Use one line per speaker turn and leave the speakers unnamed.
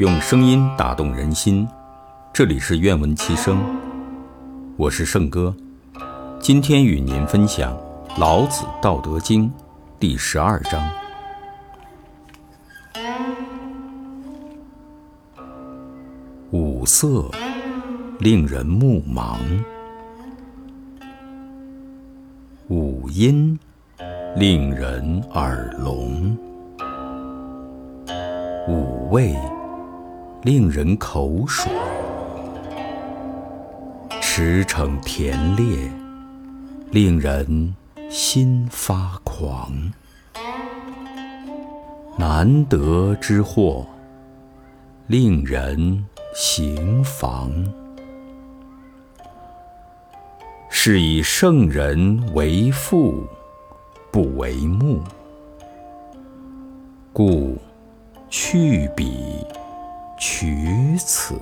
用声音打动人心，这里是愿闻其声，我是圣哥，今天与您分享《老子·道德经》第十二章：五色令人目盲，五音令人耳聋。五味令人口爽，驰骋甜猎令人心发狂，难得之货令人行妨。是以圣人为父，不为目，故。去彼取此。